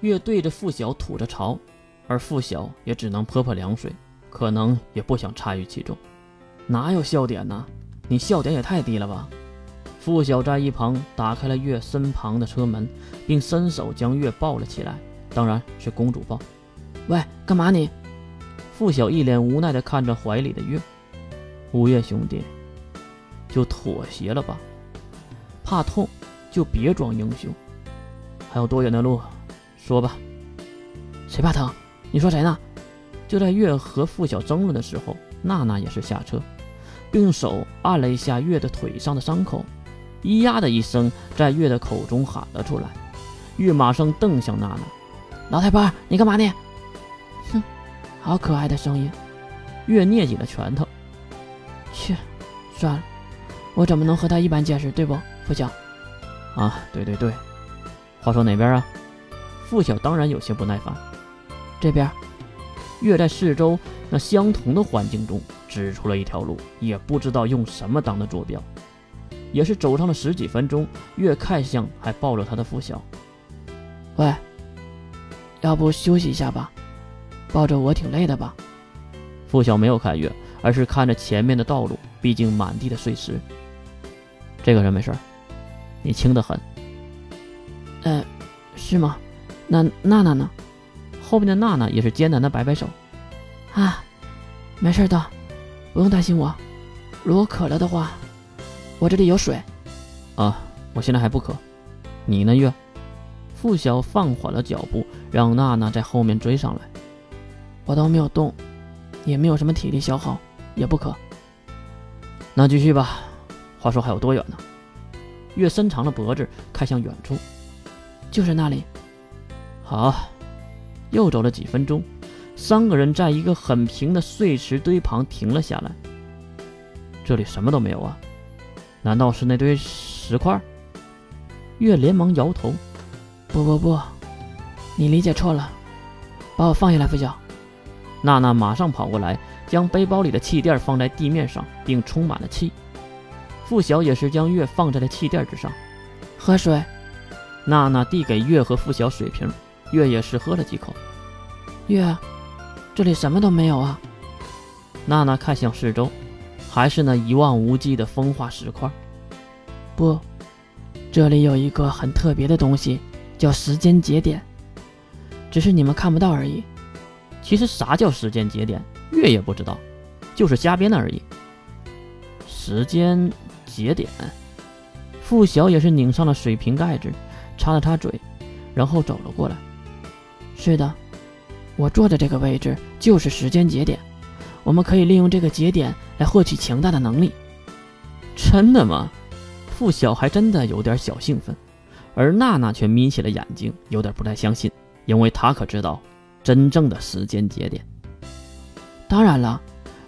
月对着付晓吐着槽，而付晓也只能泼泼凉水，可能也不想参与其中。哪有笑点呢？你笑点也太低了吧！付晓在一旁打开了月身旁的车门，并伸手将月抱了起来，当然是公主抱。喂，干嘛你？付晓一脸无奈地看着怀里的月。吴越兄弟，就妥协了吧。怕痛就别装英雄。还有多远的路？说吧。谁怕疼？你说谁呢？就在月和付晓争论的时候，娜娜也是下车，并用手按了一下月的腿上的伤口。咿呀的一声在月的口中喊了出来，月马上瞪向娜娜：“老太婆，你干嘛呢？”哼，好可爱的声音。月捏紧了拳头。切，算了，我怎么能和他一般见识，对不，付晓？啊，对对对。话说哪边啊？付晓当然有些不耐烦。这边。月在四周那相同的环境中指出了一条路，也不知道用什么当的坐标。也是走上了十几分钟，月看向还抱着他的付晓。喂，要不休息一下吧？抱着我挺累的吧？付晓没有看月，而是看着前面的道路，毕竟满地的碎石。这个人没事你轻得很。呃，是吗？那娜娜呢？后面的娜娜也是艰难的摆摆手。啊，没事的，不用担心我。如果渴了的话。我这里有水，啊，我现在还不渴。你呢，月？付晓放缓了脚步，让娜娜在后面追上来。我都没有动，也没有什么体力消耗，也不渴。那继续吧。话说还有多远呢？月伸长了脖子，看向远处，就是那里。好，又走了几分钟，三个人在一个很平的碎石堆旁停了下来。这里什么都没有啊。难道是那堆石块？月连忙摇头：“不不不，你理解错了，把我放下来，付晓。”娜娜马上跑过来，将背包里的气垫放在地面上，并充满了气。付晓也是将月放在了气垫之上，喝水。娜娜递给月和付晓水瓶，月也是喝了几口。月，这里什么都没有啊。娜娜看向四周。还是那一望无际的风化石块。不，这里有一个很特别的东西，叫时间节点，只是你们看不到而已。其实啥叫时间节点，月也不知道，就是瞎编的而已。时间节点，付晓也是拧上了水瓶盖子，擦了擦嘴，然后走了过来。是的，我坐的这个位置就是时间节点。我们可以利用这个节点来获取强大的能力。真的吗？付晓还真的有点小兴奋，而娜娜却眯起了眼睛，有点不太相信，因为她可知道真正的时间节点。当然了，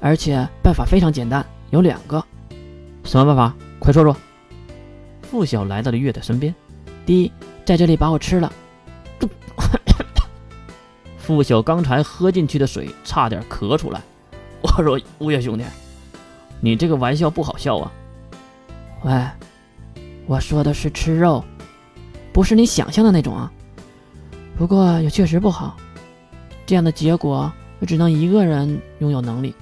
而且办法非常简单，有两个。什么办法？快说说。付晓来到了月的身边。第一，在这里把我吃了。付晓刚才喝进去的水差点咳出来。我说物业兄弟，你这个玩笑不好笑啊！喂，我说的是吃肉，不是你想象的那种啊。不过也确实不好，这样的结果只能一个人拥有能力，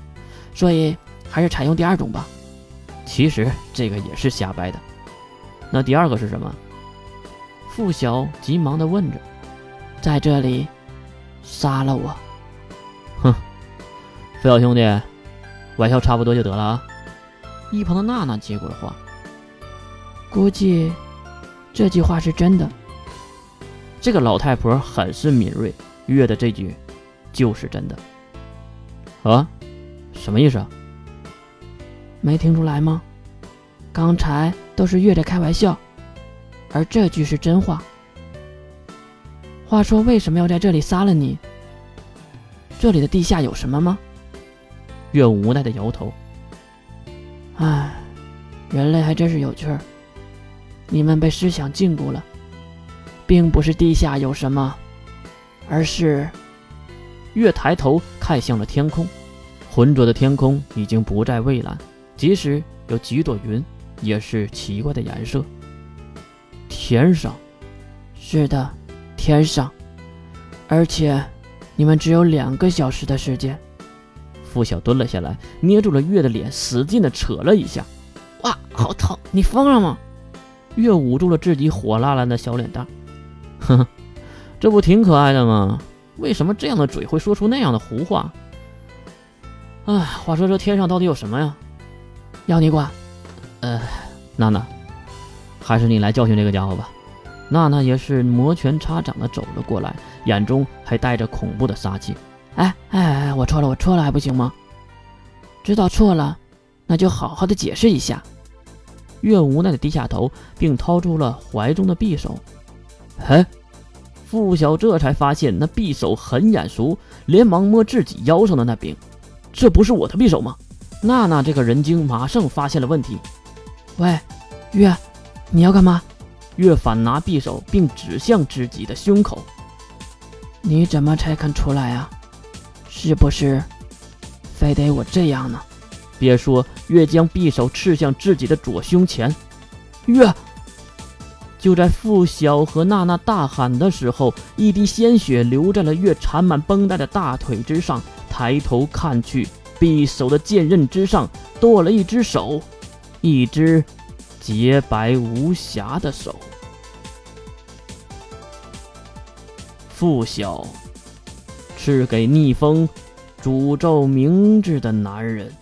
所以还是采用第二种吧。其实这个也是瞎掰的。那第二个是什么？付晓急忙地问着。在这里，杀了我。哼。飞小兄弟，玩笑差不多就得了啊！一旁的娜娜接过了话，估计这句话是真的。这个老太婆很是敏锐，月的这句就是真的。啊？什么意思啊？没听出来吗？刚才都是月在开玩笑，而这句是真话。话说，为什么要在这里杀了你？这里的地下有什么吗？月无奈的摇头。唉，人类还真是有趣儿。你们被思想禁锢了，并不是地下有什么，而是……月抬头看向了天空，浑浊的天空已经不再蔚蓝，即使有几朵云，也是奇怪的颜色。天上，是的，天上，而且你们只有两个小时的时间。付晓蹲了下来，捏住了月的脸，使劲的扯了一下。哇，好疼！你疯了吗？月捂住了自己火辣辣的小脸蛋。哼哼，这不挺可爱的吗？为什么这样的嘴会说出那样的胡话？哎，话说这天上到底有什么呀？要你管。呃，娜娜，还是你来教训这个家伙吧。娜娜也是摩拳擦掌的走了过来，眼中还带着恐怖的杀气。哎哎哎，我错了，我错了，还不行吗？知道错了，那就好好的解释一下。月无奈的低下头，并掏出了怀中的匕首。嘿，付晓这才发现那匕首很眼熟，连忙摸自己腰上的那柄，这不是我的匕首吗？娜娜这个人精马上发现了问题。喂，月，你要干嘛？月反拿匕首，并指向自己的胸口。你怎么才肯出来啊？是不是非得我这样呢？别说，月将匕首刺向自己的左胸前。月，就在付晓和娜娜大喊的时候，一滴鲜血流在了月缠满绷带的大腿之上。抬头看去，匕首的剑刃之上多了一只手，一只洁白无瑕的手。付晓，是给逆风诅咒明智的男人。